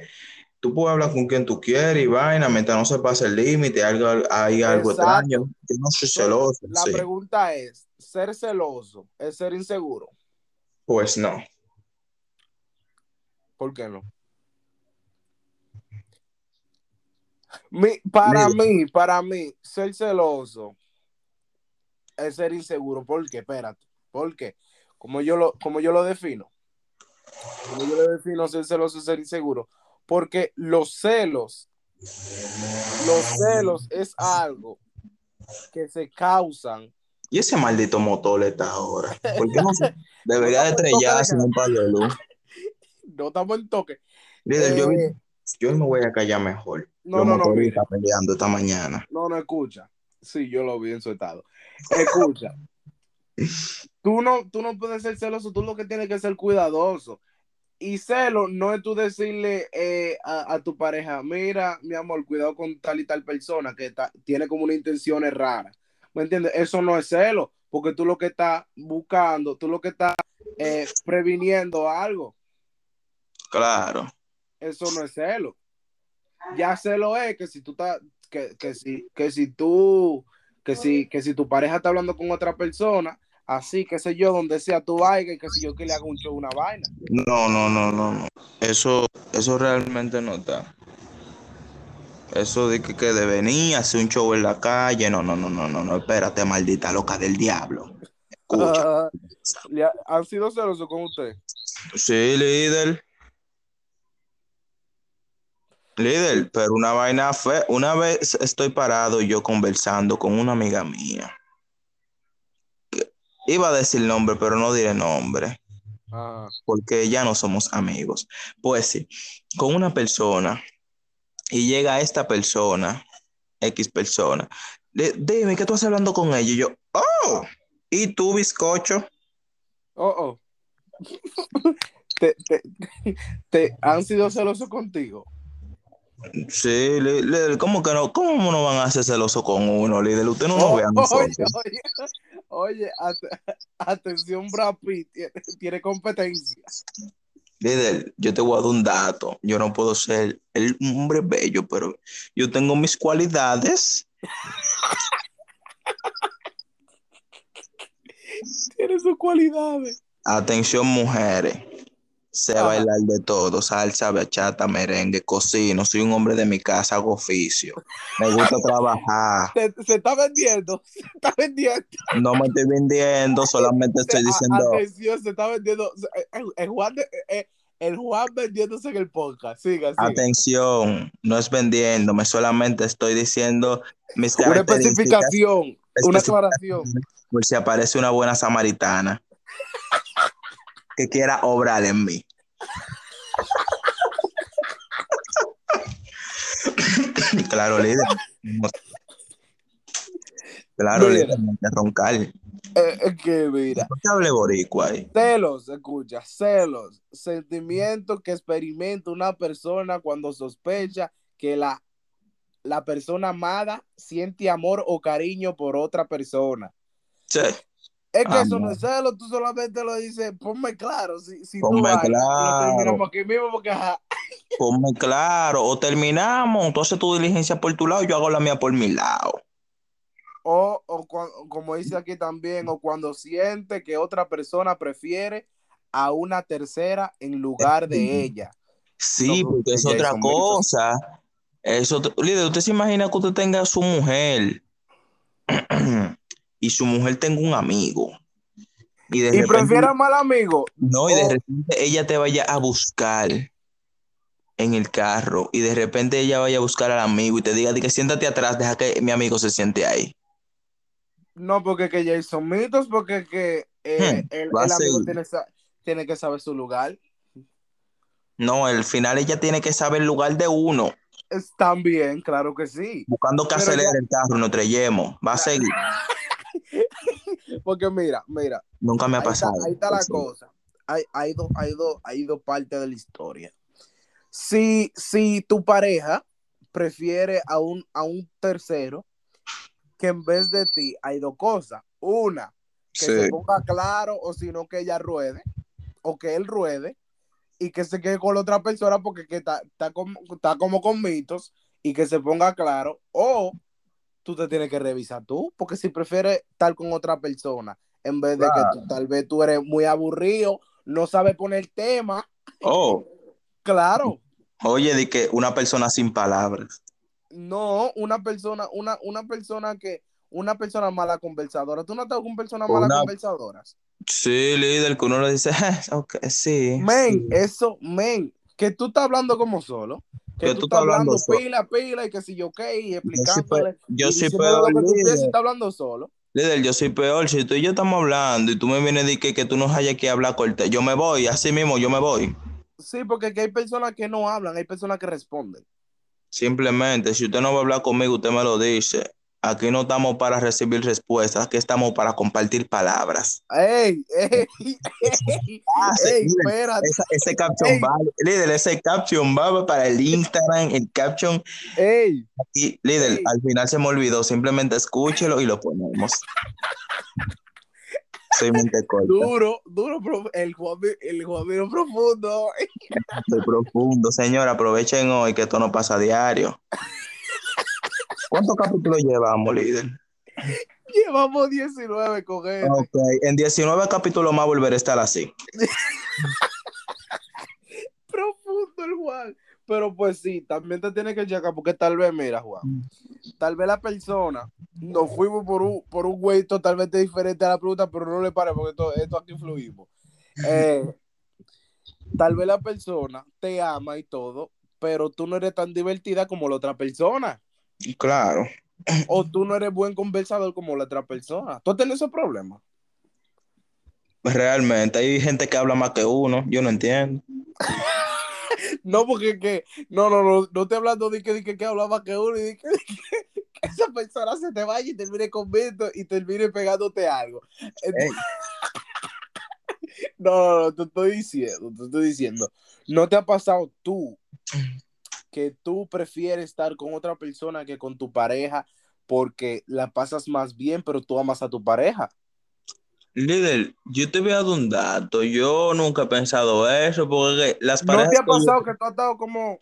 S1: tú puedes hablar con quien tú quieres y vaina, mientras no se pase el límite, algo, hay algo extraño. Yo no soy
S2: So,
S1: celoso,
S2: la
S1: sí.
S2: pregunta es, ¿ser celoso es ser inseguro?
S1: Pues no.
S2: ¿Por qué no? Mi- para
S1: Mira,
S2: mí, para mí, ser celoso es ser inseguro. ¿Por qué? Espérate. ¿Por qué? Como yo lo, como yo lo defino. Como yo lo defino, ser celoso ser inseguro. Porque los celos, los celos es algo que se causan.
S1: y ese maldito motor está ahora. ¿Por qué no se debería de estrellarse en un palo de luz?
S2: No estamos en toque.
S1: Líder,
S2: Eh,
S1: yo me voy a callar mejor.
S2: no,
S1: Los
S2: no, no,
S1: motoristas peleando esta mañana.
S2: No, no escucha. Sí, yo lo vi en su estado. Escucha. tú no, tú no puedes ser celoso, tú lo que tienes que ser cuidadoso. Y celo no es tú decirle eh, a, a tu pareja, mira, mi amor, cuidado con tal y tal persona que ta- tiene como una intención rara. ¿Me entiendes? Eso no es celo, porque tú lo que estás buscando, tú lo que estás eh, previniendo algo,
S1: Claro.
S2: eso no es celo. Ya celo es que si tú estás, que, que si, que si tú, que si, que si tu pareja está hablando con otra persona, así, qué sé yo, donde sea tú vayas, que si yo que le haga un show, una vaina.
S1: No, no, no, no, no. Eso, eso realmente no está. Eso de que, que de venir a hacer un show en la calle. No, no, no, no, no, no. Espérate, maldita loca del diablo. Escucha.
S2: Ah, ¿le ha- ¿Han sido celosos con usted?
S1: Sí, líder. Líder, pero una vaina fue. Una vez estoy parado yo conversando con una amiga mía. Que Iba a decir nombre, pero no diré nombre.
S2: Ajá.
S1: porque ya no somos amigos. Pues sí, con una persona y llega esta persona, X persona, dime, ¿qué tú estás hablando con ella? Y yo, oh, ¿y tú, bizcocho?
S2: Oh, oh. te, te, te han sido celosos contigo.
S1: Sí, ¿cómo que no? ¿Cómo no van a ser celosos con uno, líder? Usted no nos
S2: Oh,
S1: ve a
S2: oye,
S1: nosotros.
S2: oye, oye, at- atención, Brad Pitt, tiene, tiene competencia.
S1: Líder, yo te voy a dar un dato. Yo no puedo ser el hombre bello, pero yo tengo mis cualidades.
S2: Tiene sus cualidades.
S1: Atención, mujeres. Sé
S2: Ajá.
S1: bailar de todo, salsa, bachata, merengue, cocino. Soy un hombre de mi casa, hago oficio. Me gusta trabajar.
S2: Se, se está vendiendo, se está vendiendo.
S1: No me estoy vendiendo, solamente estoy diciendo.
S2: Atención, se está vendiendo. El, el Juan, de- eh, el Juan vendiéndose en el podcast. Siga, siga.
S1: Atención, no es vendiéndome, solamente estoy diciendo mis
S2: Una
S1: características
S2: especificación, una aclaración.
S1: por si aparece una buena samaritana que quiera obrar en mí. claro, líder. Claro,
S2: Mira.
S1: líder, que roncar.
S2: Eh, es que mira,
S1: ¿Por qué hable boricua ahí?
S2: celos, escucha, celos, sentimiento que experimenta una persona cuando sospecha que la, la persona amada siente amor o cariño por otra persona.
S1: Sí,
S2: Es que
S1: Ah,
S2: eso no es celo, tú solamente lo dices, ponme claro, si, si tú
S1: Ponme
S2: vas, lo
S1: claro.
S2: terminamos aquí mismo porque ajá,
S1: ponme claro. O terminamos, tú haces tu diligencia por tu lado, yo hago la mía por mi lado.
S2: O, o cua- como dice aquí también, o cuando siente que otra persona prefiere a una tercera en lugar de ella.
S1: Sí,
S2: No,
S1: porque es otra cosa. Es otro- Líder, usted se imagina que usted tenga a su mujer y su mujer tenga un amigo. Y de
S2: Y
S1: repente,
S2: prefiere mal amigo.
S1: no, y de
S2: o-
S1: repente ella te vaya a buscar en el carro y de repente ella vaya a buscar al amigo y te diga, di que siéntate atrás, deja que mi amigo se siente ahí.
S2: No, porque que ya son mitos, porque que eh,
S1: Hmm,
S2: el, amigo tiene, que saber su lugar.
S1: No, al final ella tiene que saber el lugar de uno,
S2: también, claro que sí.
S1: buscando que acelere
S2: ya-
S1: el carro nos trellemos. Va a seguir.
S2: Porque mira, mira,
S1: Nunca me ha
S2: ahí está,
S1: pasado.
S2: ahí está la
S1: Sí.
S2: cosa. Hay, hay, dos, hay, dos, hay dos partes de la historia. Si, si tu pareja prefiere a un, a un tercero, que en vez de ti hay dos cosas. Una, que
S1: Sí.
S2: se ponga claro, o si no, que ella ruede, o que él ruede, y que se quede con la otra persona porque que está, está, como, está como con mitos, y que se ponga claro, o tú te tienes que revisar tú, porque si prefieres estar con otra persona, en vez de
S1: Claro.
S2: que tú, tal vez tú eres muy aburrido, no sabes poner tema,
S1: Oh,
S2: claro.
S1: oye, di que una persona sin palabras.
S2: No, una persona, una, una persona que, una persona mala conversadora. ¿Tú no has estado con personas malas
S1: Una-
S2: conversadoras?
S1: Sí, líder, que uno le dice, "Ah, ok, sí.
S2: Men,
S1: sí".
S2: eso, men, que tú estás hablando como solo. Que, tú, estás hablando, pila, pila, y que si yo qué, y
S1: Yo soy
S2: explicándole.
S1: yo soy peor,
S2: lo que tú
S1: líder.
S2: piensas y estás hablando solo.
S1: Líder, yo soy peor. Si tú y yo estamos hablando y tú me vienes a decir que, que tú no hayas que hablar corte, yo me voy, así mismo, yo me voy.
S2: Sí, porque que hay personas que no hablan, hay personas que responden.
S1: Simplemente, si usted no va a hablar conmigo, usted me lo dice. Aquí no estamos para recibir respuestas, aquí estamos para compartir palabras.
S2: ¡Ey! ¡Ey! ¡Ey!
S1: Ah,
S2: Espérate.
S1: esa- ese caption
S2: Ey.
S1: va, líder, ese caption va para el Instagram, el caption.
S2: ¡Ey!
S1: Y líder,
S2: Ey.
S1: al final se me olvidó, simplemente escúchelo y lo ponemos. Soy corta,
S2: Duro, duro, el Juan, el Juan profundo.
S1: soy profundo. Señor, aprovechen hoy que esto no pasa a diario. ¿Cuántos capítulos llevamos, líder?
S2: Llevamos 19 con él.
S1: Ok, en 19 capítulos más volveré a estar así.
S2: Profundo el Juan. Pero pues sí, también te tienes que checar porque tal vez, mira, Juan, tal vez la persona, nos fuimos por un, por un güey totalmente diferente a la pregunta, pero no le pare porque esto, esto aquí fluimos. Eh, tal vez la persona te ama y todo, pero tú no eres tan divertida como la otra persona.
S1: Claro.
S2: O tú no eres buen conversador como la otra persona. ¿Tú tienes esos problemas?
S1: Realmente, hay gente que habla más que uno, yo no entiendo.
S2: No, porque que, no, no, no, no estoy hablando de que, de que, que hablaba que uno y de que, de que- que esa persona se te vaya y termine conmigo y termine pegándote algo. Entonces, No, no, no, te estoy diciendo, te estoy diciendo. ¿No te ha pasado tú que tú prefieres estar con otra persona que con tu pareja porque la pasas más bien, pero tú amas a tu pareja?
S1: Líder, yo te voy a dar un dato. Yo nunca he pensado eso, porque las
S2: ¿No
S1: parejas.
S2: te ha
S1: que yo-
S2: pasado que tú has estado como,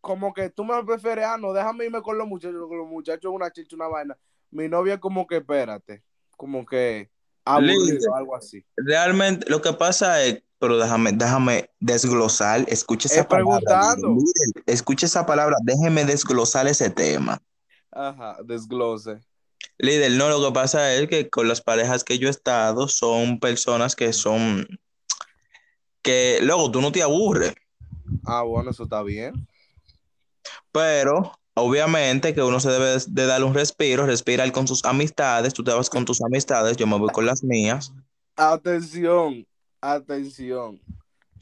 S2: como que tú me prefieres, ah, no, déjame irme con los muchachos, con los muchachos una chicha, una vaina? Mi novia como que, espérate, como que aburrido,
S1: Líder.
S2: algo así.
S1: Realmente, lo que pasa es, pero déjame, déjame desglosar, escucha esa
S2: Es
S1: palabra. líder, escucha esa palabra, déjeme desglosar ese tema.
S2: Ajá, desglose.
S1: Líder, no, lo que pasa es que con las parejas que yo he estado son personas que son, que luego tú no te aburres,
S2: Ah, bueno, eso está bien.
S1: pero obviamente que uno se debe de, de dar un respiro, respirar con sus amistades, tú te vas con tus amistades, yo me voy con las mías,
S2: Atención, atención.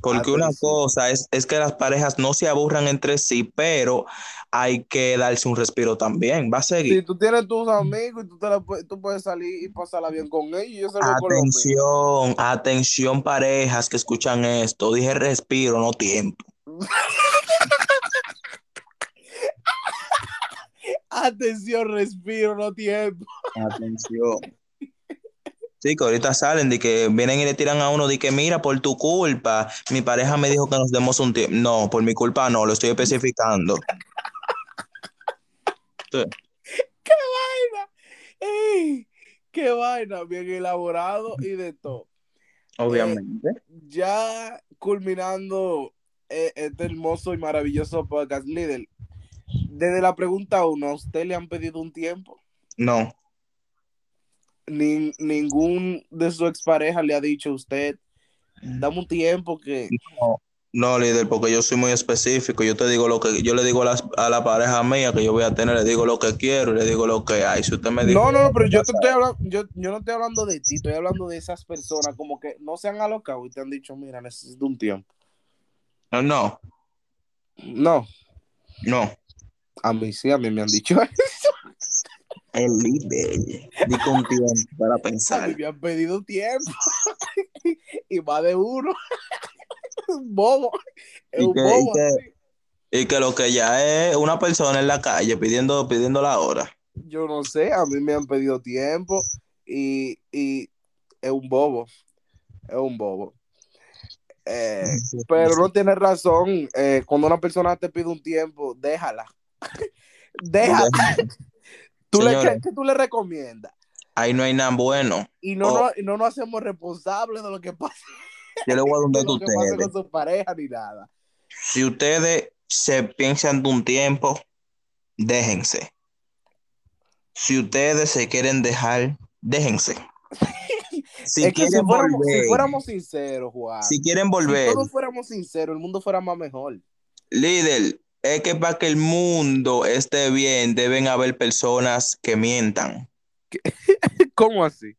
S1: porque una cosa es, es que las parejas no se aburran entre sí, pero hay que darse un respiro también, va a seguir.
S2: Si tú tienes tus amigos y tú, te la tú puedes salir y pasarla bien con ellos, y yo.
S1: Atención, atención parejas que escuchan esto, dije respiro, no tiempo.
S2: Atención, respiro, no tiempo.
S1: Atención. Sí, que ahorita salen de que vienen y le tiran a uno de que mira, por tu culpa, mi pareja me dijo que nos demos un tiempo. No, por mi culpa no, lo estoy especificando. Sí.
S2: ¡Ey! ¡Qué vaina! Bien elaborado y de todo.
S1: Obviamente.
S2: Ya culminando eh, este hermoso y maravilloso podcast, líder. Desde la pregunta uno, ¿a usted le han pedido un tiempo?
S1: No,
S2: Ni- ningún de su exparejas le ha dicho a usted, dame un tiempo que...
S1: no, líder, porque yo soy muy específico. Yo te digo lo que yo le digo a, las- a la pareja mía que yo voy a tener, le digo lo que quiero y le digo lo que hay. Si usted me dice,
S2: No, no, no, pero yo te estoy hablando, yo, yo no estoy hablando de ti, estoy hablando de esas personas como que no se han alocado y te han dicho, mira, necesito un tiempo.
S1: no, no,
S2: No,
S1: no.
S2: a mí sí, a mí me han dicho
S1: El líder. Digo un tiempo para
S2: A mí
S1: pensar.
S2: me han pedido tiempo. y más de uno. un bobo. Es
S1: ¿Y
S2: un bobo.
S1: y
S2: así.
S1: Y que lo que ya es una persona en la calle pidiendo, pidiendo la hora.
S2: Yo no sé, a mí me han pedido tiempo y, y es un bobo. Es un bobo. Eh, pero no tienes razón. eh, cuando una persona te pide un tiempo, déjala. déjala. ¿Tú le. ¿qué, qué tú le recomiendas?
S1: Ahí no hay nada bueno.
S2: Y no,
S1: Oh.
S2: no, y no nos hacemos responsables de lo que pasa,
S1: Yo le voy a dar un
S2: de
S1: dato a
S2: lo que pasa
S1: ustedes.
S2: con su pareja ni nada.
S1: Si ustedes se piensan de un tiempo, déjense. Si ustedes se quieren dejar, déjense. Si
S2: es que si
S1: quieren
S2: fuéramos,
S1: volver,
S2: si fuéramos sinceros, Juan,
S1: si quieren
S2: si
S1: volver,
S2: todos fuéramos sinceros, el mundo fuera más mejor.
S1: líder, es que para que el mundo esté bien, deben haber personas que mientan.
S2: ¿Cómo así?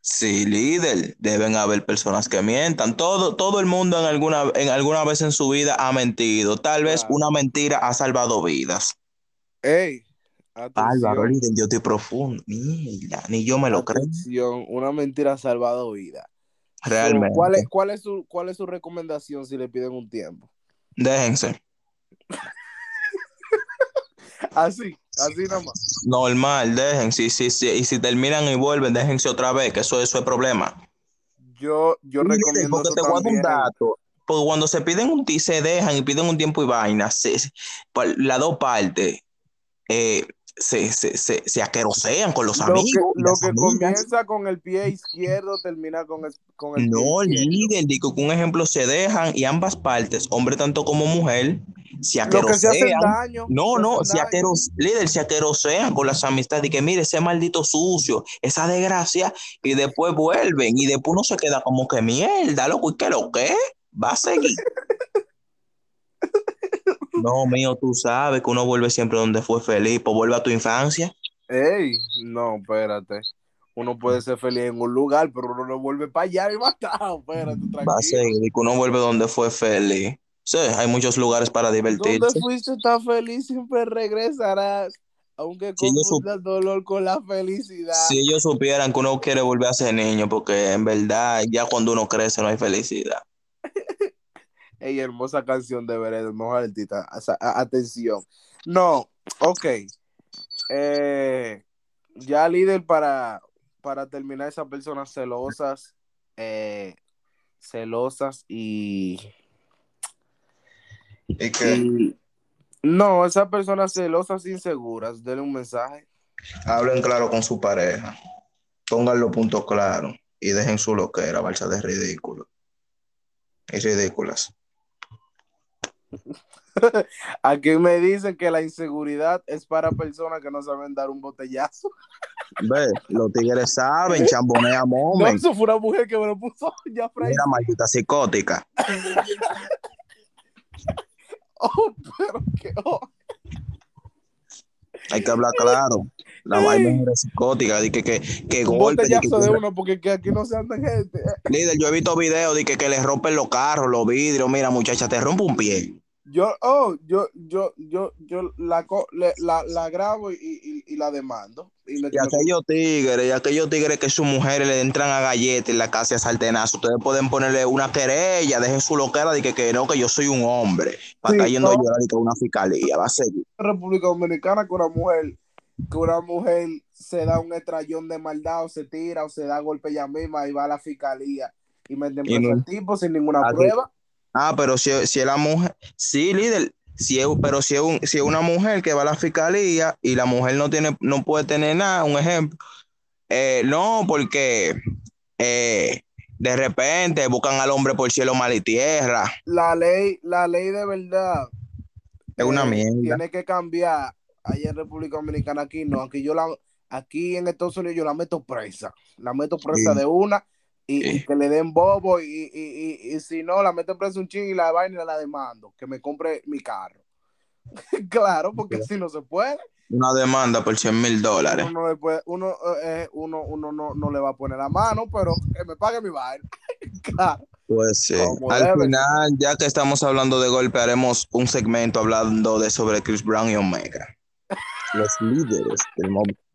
S1: Sí, líder, deben haber personas que mientan. Todo, todo el mundo en alguna, en alguna vez en su vida ha mentido. Tal vez
S2: Claro.
S1: una mentira ha salvado vidas.
S2: Ey,
S1: Álvaro, líder, yo estoy profundo. Mira, ni yo me lo creo.
S2: una mentira ha salvado vida. So,
S1: Realmente.
S2: ¿cuál, es, cuál, es su, ¿Cuál es su recomendación si le piden un tiempo?
S1: Déjense.
S2: Así, así nada más.
S1: Normal, dejen. Sí, sí. Y si terminan y vuelven, déjense otra vez, que eso, eso es problema.
S2: Yo, yo recomiendo
S1: porque
S2: eso
S1: te voy a dar un
S2: también.
S1: dato. Porque cuando se piden un ti, se dejan y piden un tiempo y vaina, se, las dos partes eh, se, se, se, se aquerosean con los
S2: Lo que,
S1: amigos. y
S2: lo que
S1: amigas.
S2: comienza con el pie izquierdo termina con el, con el pie
S1: No,
S2: izquierdo.
S1: líder, digo que un ejemplo se dejan y ambas partes, hombre tanto como mujer, se
S2: que
S1: aquerosean.
S2: daño.
S1: No, no, se aqueros, líder, se aquerosean con las amistades y que mire ese maldito sucio, esa desgracia, y después vuelven y después uno se queda como que mierda, loco, ¿y qué lo que? Va a seguir. No, mío, tú sabes que uno vuelve siempre donde fue feliz, pues vuelve a tu infancia.
S2: Ey, no, espérate. Uno puede ser feliz en un lugar, pero uno no vuelve para allá y matado. Espérate,
S1: Va a
S2: tranquilo.
S1: seguir, que uno vuelve donde fue feliz. Sí, hay muchos lugares para
S2: Donde
S1: divertirse.
S2: fuiste tan feliz, siempre regresarás. Aunque
S1: Si ellos
S2: confunda dolor con la felicidad.
S1: Si ellos supieran que uno quiere volver a ser niño, porque en verdad ya cuando uno crece no hay felicidad.
S2: Ey, hermosa canción de Veredo, mejor artista. O sea, a- Atención. No, ok. Eh, ya líder para, para terminar esas personas celosas, eh, celosas y,
S1: ¿Y
S2: y- no, esas personas celosas inseguras, denle un mensaje.
S1: Hablen claro con su pareja. Pongan los puntos claros y dejen su loquera, balsa de ridículo. Y ridículas.
S2: Aquí me dicen que la inseguridad es para personas que no saben dar un botellazo.
S1: Ve, los tigres saben, chambonea
S2: No,
S1: moment.
S2: eso fue una mujer que me lo puso ya Fray.
S1: Mira, maldita psicótica.
S2: Oh, pero que oh.
S1: Hay que hablar claro. La vaina es psicótica, de que, que, que
S2: un
S1: golpe. de que-
S2: de uno, porque que aquí no se andan gente.
S1: Líder, yo he visto videos de que, que le rompen los carros, los vidrios. Mira, muchacha, te rompe un pie.
S2: Yo, oh, yo, yo, yo, yo la, la, la grabo y, y, y la demando. Y me-
S1: Y aquellos tigres, y aquellos tigres que sus mujeres le entran a galletas en la casa y a sartenazo, ustedes pueden ponerle una querella, dejen su loquera de que, que no, que yo soy un hombre, para
S2: Sí,
S1: estar yendo a
S2: no.
S1: llorar y que una fiscalía va a seguir.
S2: República Dominicana que una mujer, que una mujer se da un estrellón de maldad o se tira o se da golpe ella misma y va a la fiscalía y
S1: no-
S2: al tipo sin ninguna prueba.
S1: Ah, pero si, si es la mujer, sí, líder, si es, pero si es, un- si es una mujer que va a la fiscalía y la mujer no tiene, no puede tener nada, un ejemplo, eh, no, porque eh, de repente buscan al hombre por cielo, mal y tierra.
S2: La ley, la ley de verdad
S1: Es una
S2: eh,
S1: mierda.
S2: tiene que cambiar allá en República Dominicana aquí no aquí yo la aquí en Estados Unidos yo la meto presa la meto presa
S1: Sí.
S2: de una y, que le den bobo y, y, y, y si no la meto presa un ching y la vaina y la demando que me compre mi carro claro porque si no se puede
S1: Una demanda por 100 mil dólares.
S2: uno no le puede uno eh, uno, uno no, no le va a poner la mano pero que me pague mi vaina claro
S1: Pues sí.
S2: Como
S1: Al
S2: debe.
S1: final, ya que estamos hablando de golpe, haremos un segmento hablando de sobre Chris Brown y Omega. Los líderes del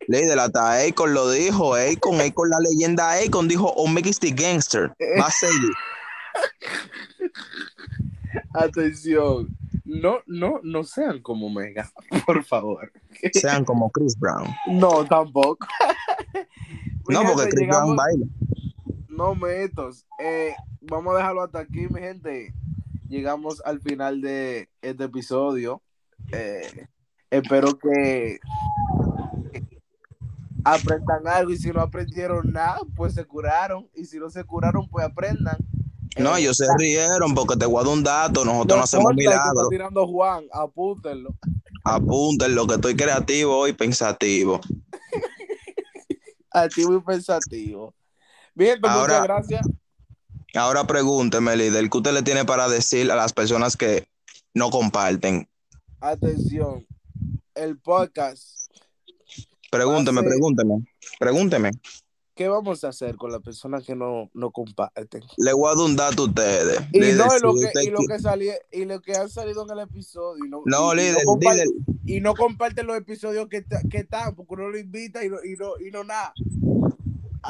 S1: móvil. Líder, hasta Akon lo dijo. Akon, Akon, la leyenda Akon dijo Omega is the gangster. Va a seguir.
S2: atención no no no sean como Mega por favor
S1: Sean como Chris Brown.
S2: No, tampoco.
S1: No, porque Chris Brown
S2: llegamos-
S1: baila.
S2: No metos. Eh, vamos a dejarlo hasta aquí, mi gente. Llegamos al final de este episodio. Eh, espero que aprendan algo y si no aprendieron nada, pues se curaron. Y si no se curaron, pues aprendan.
S1: No,
S2: Eh,
S1: ellos se rieron porque te guardo un dato. Nosotros no, hacemos
S2: está
S1: milagros.
S2: tirando Juan, apúntenlo.
S1: Apunten lo que estoy creativo y pensativo.
S2: Activo y pensativo. Bien, pues
S1: Ahora-
S2: muchas gracias.
S1: Ahora pregúnteme, líder, ¿qué usted le tiene para decir a las personas que no comparten?
S2: Atención. El podcast
S1: Pregúnteme, pregúnteme, pregúnteme.
S2: ¿Qué vamos a hacer con las personas que no, no comparten?
S1: Le voy a dar un dato a ustedes.
S2: Y
S1: Líder,
S2: no, y
S1: si
S2: lo que, y lo que y lo que han salido en el episodio. Y no,
S1: No,
S2: y-
S1: líder, líder.
S2: y no comparten los episodios que, que están, porque uno lo invita y no, y no, y no nada.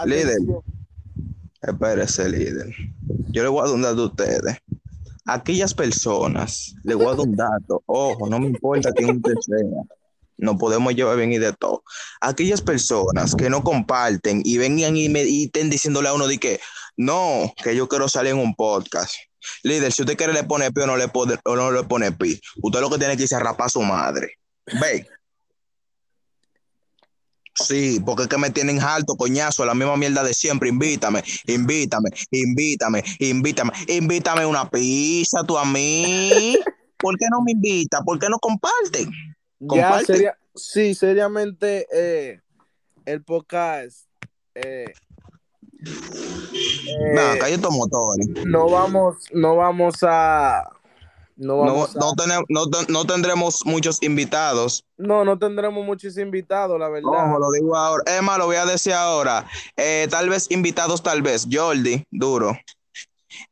S1: Líder.
S2: Atención.
S1: Espérese, líder. Yo le voy a dar un dato a ustedes. Aquellas personas, le voy a dar un dato. Ojo, no me importa quién usted sea. No podemos llevar bien y de todo. Aquellas personas que no comparten y vengan y me y estén diciéndole a uno de que no, que yo quiero salir en un podcast. Líder, si usted quiere le pone pi o no le pone, o no le pone pi, usted lo que tiene que a rapar a su madre. Ve. Sí, porque es que me tienen alto, coñazo, la misma mierda de siempre. Invítame, invítame, invítame, invítame, invítame una pizza tú a mí. ¿Por qué no me invita? ¿Por qué no comparten?
S2: Ya sería, sí, seriamente, eh, el podcast. Eh, eh,
S1: calle motores.
S2: no vamos, no vamos a. No
S1: No,
S2: a-
S1: no, tenemos- no, no tendremos muchos invitados.
S2: no, no tendremos muchos invitados, la verdad.
S1: Ojo, lo digo ahora. Emma, lo voy a decir ahora. Eh, tal vez invitados, tal vez. Jordi, duro.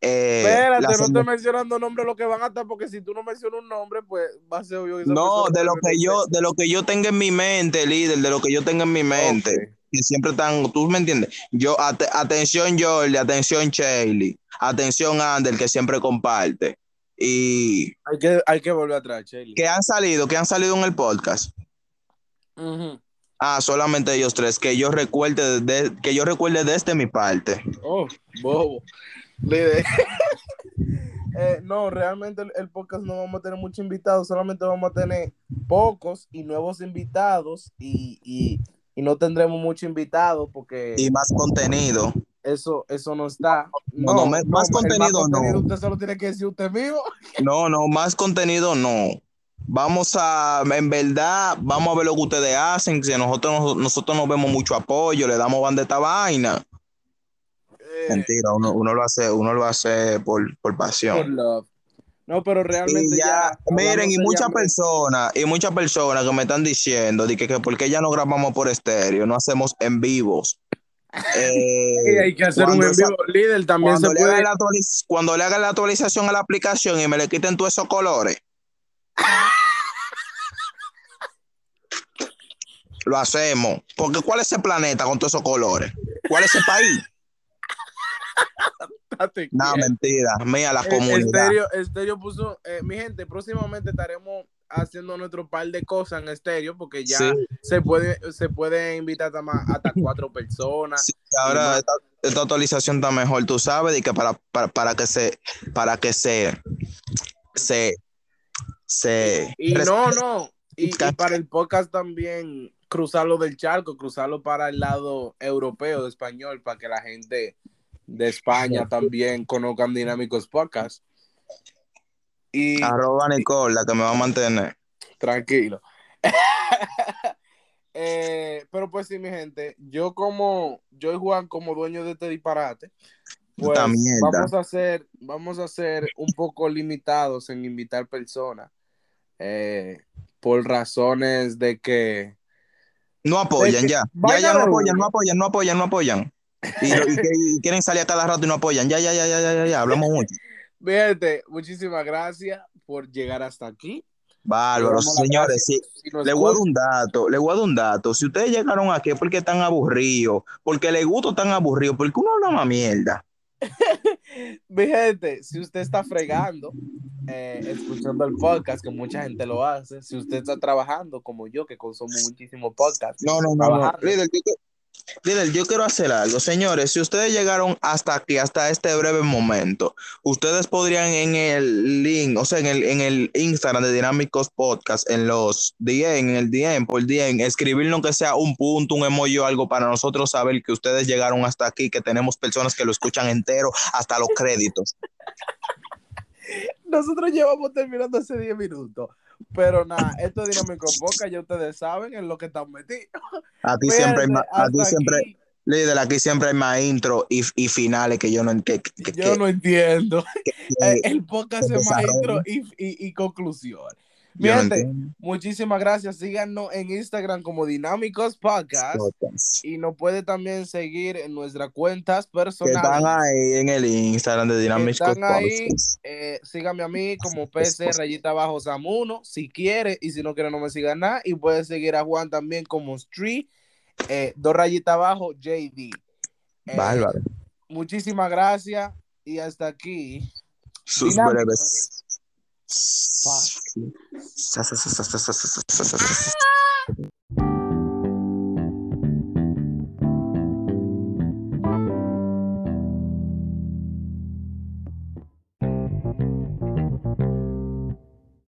S1: Eh,
S2: Espérate, no estoy mencionando nombres lo que van a estar, porque si tú no mencionas un nombre, pues va a ser obvio.
S1: No, de lo que yo, de lo que yo tenga en mi mente, líder, de lo que yo tenga en mi mente, que siempre están, tú me entiendes. Yo, ate- atención Jordi, atención Shaley, atención Ander, que siempre comparte. Y
S2: Hay que, hay que volver atrás, Shelly.
S1: que han salido, que han salido en el podcast. Ah, solamente ellos tres, que yo recuerde, de- que yo recuerde desde mi parte.
S2: Oh, bobo. Líder. Eh, no, realmente el, el podcast no vamos a tener muchos invitados, solamente vamos a tener pocos y nuevos invitados y, y, y no tendremos muchos invitados porque
S1: Y más contenido.
S2: eso, eso no está.
S1: No, no, me- más contenido no.
S2: Usted solo tiene que decir usted mismo.
S1: No, no, más contenido no. Vamos a, en verdad, vamos a ver lo que ustedes hacen. Si nosotros, nosotros nos vemos mucho apoyo, le damos banda a esta vaina.
S2: Eh,
S1: Mentira, uno, uno lo hace, uno lo hace por, por
S2: por
S1: pasión.
S2: love. No, pero realmente
S1: Y ya,
S2: ya.
S1: miren, y muchas personas, y muchas personas que me están diciendo de que, que por qué ya no grabamos por estéreo, no hacemos en vivos. Eh,
S2: Sí, hay que hacer un en vivo. Líder también
S1: cuando
S2: se
S1: le,
S2: puede.
S1: la actualiz- cuando le hagan la actualización a la aplicación y me le quiten todos esos colores. Lo hacemos. Porque ¿cuál es ese planeta con todos esos colores? ¿Cuál es ese país?
S2: Date
S1: No,
S2: quieto.
S1: mentira. Mía, la
S2: Eh,
S1: comunidad.
S2: Estéreo, Estéreo puso, eh, mi gente, próximamente estaremos haciendo nuestro par de cosas en Estéreo porque ya
S1: Sí,
S2: se puede se puede invitar hasta, más- hasta cuatro personas.
S1: sí, ahora esta, esta actualización está mejor, tú sabes, y que para, para, para que se, para que se, se, se
S2: Y no, no. Y, y para el podcast también cruzarlo del charco, cruzarlo para el lado europeo, de español, para que la gente de España también conozcan Dinámicos Podcast. Y
S1: arroba Nicole, la que me va a mantener.
S2: tranquilo. Eh, pero pues sí, mi gente, yo como, yo y Juan como dueño de este disparate, pues vamos a hacer, vamos a ser un poco limitados en invitar personas, eh, por razones de que
S1: No apoyan
S2: que-
S1: ya. Ya, ya no apoyan, no apoyan, no apoyan, no apoyan. Y, y y quieren salir a cada rato y no apoyan. Ya, ya, ya, ya, ya, ya. Hablamos mucho.
S2: Gente, muchísimas gracias por llegar hasta aquí.
S1: Bárbaro, señores.
S2: si nos
S1: le voy a dar un dato, le voy a dar un dato. Si ustedes llegaron aquí es porque están aburridos, porque les gusta tan aburrido, porque uno habla más mierda.
S2: Mi gente, si usted está fregando, eh, escuchando el podcast, que mucha gente lo hace, si usted está trabajando como yo, que consumo muchísimo podcast,
S1: No, no, no, no. Líder, yo, que- líder, yo quiero hacer algo. Señores, si ustedes llegaron hasta aquí, hasta este breve momento, ustedes podrían en el link, o sea, en el, en el Instagram de Dinámicos Podcast, en los DM, en el DM, por DM, escribirnos que sea un punto, un emoji o algo para nosotros saber que ustedes llegaron hasta aquí, que tenemos personas que lo escuchan entero, hasta los créditos.
S2: nosotros llevamos terminando hace 10 minutos. Pero nada, esto es Dinámico Podcast, ya ustedes saben en lo que están metidos.
S1: Aquí siempre hay
S2: Fíjense,
S1: más, aquí
S2: hasta
S1: siempre,
S2: aquí,
S1: líder, aquí siempre hay más intro y, y finales que yo no que, que-
S2: yo
S1: que-
S2: no entiendo. Eh, el podcast es más intro y, y, y conclusión. Mi
S1: no
S2: muchísimas gracias. Síganos en Instagram como Dinámicos Podcast.
S1: Podcast.
S2: Y nos puede también seguir en nuestras cuentas
S1: que
S2: personales.
S1: están ahí en el Instagram de Dynamics
S2: están ahí.
S1: Podcast.
S2: Eh, síganme a mí como PC rayita abajo Samuno, si quiere, y si no quiere no me siga nada. Y puede seguir a Juan también como Street, eh, dos rayitas abajo JD. Eh,
S1: Bárbaro.
S2: muchísimas gracias y hasta aquí.
S1: Sus breves.
S2: Fuck.